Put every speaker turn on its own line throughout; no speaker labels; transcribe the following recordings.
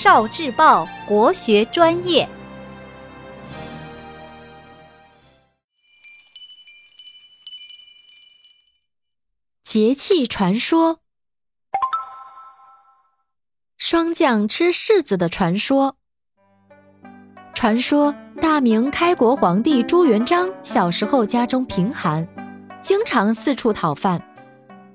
少智报国学专业。
节气传说：霜降吃柿子的传说。传说大明开国皇帝朱元璋小时候家中贫寒，经常四处讨饭。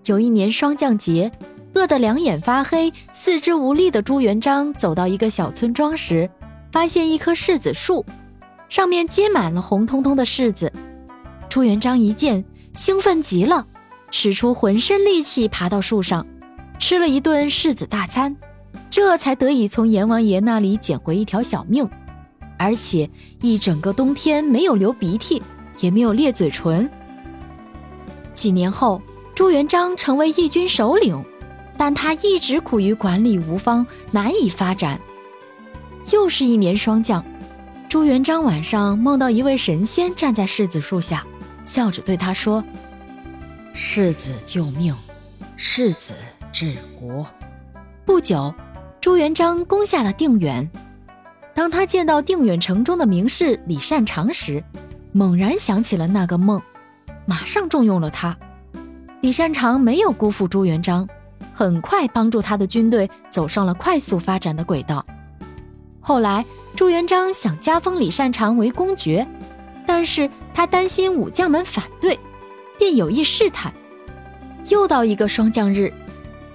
有一年霜降节，饿得两眼发黑、四肢无力的朱元璋走到一个小村庄时，发现一棵柿子树，上面结满了红彤彤的柿子。朱元璋一见，兴奋极了。使出浑身力气爬到树上，吃了一顿柿子大餐，这才得以从阎王爷那里捡回一条小命，而且一整个冬天没有流鼻涕，也没有裂嘴唇。几年后，朱元璋成为义军首领，但他一直苦于管理无方，难以发展。又是一年霜降，朱元璋晚上梦到一位神仙站在柿子树下，笑着对他说。
柿子救命，柿子治国。
不久，朱元璋攻下了定远。当他见到定远城中的名士李善长时，猛然想起了那个梦，马上重用了他。李善长没有辜负朱元璋，很快帮助他的军队走上了快速发展的轨道。后来，朱元璋想加封李善长为公爵，但是他担心武将们反对。便有意试探。又到一个霜降日，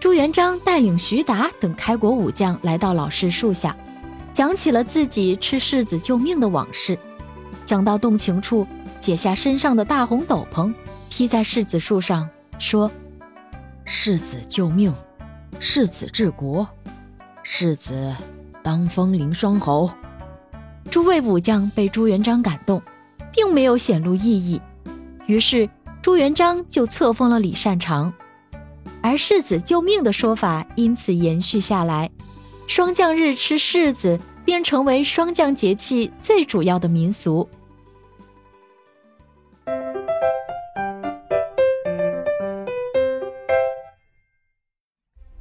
朱元璋带领徐达等开国武将来到老柿树下，讲起了自己吃柿子救命的往事。讲到动情处，解下身上的大红斗篷，披在柿子树上，说：“
世子救命，世子治国，世子当风临霜侯。”
诸位武将被朱元璋感动，并没有显露异议，于是。朱元璋就册封了李善长，而世子救命的说法因此延续下来，霜降日吃柿子便成为霜降节气最主要的民俗。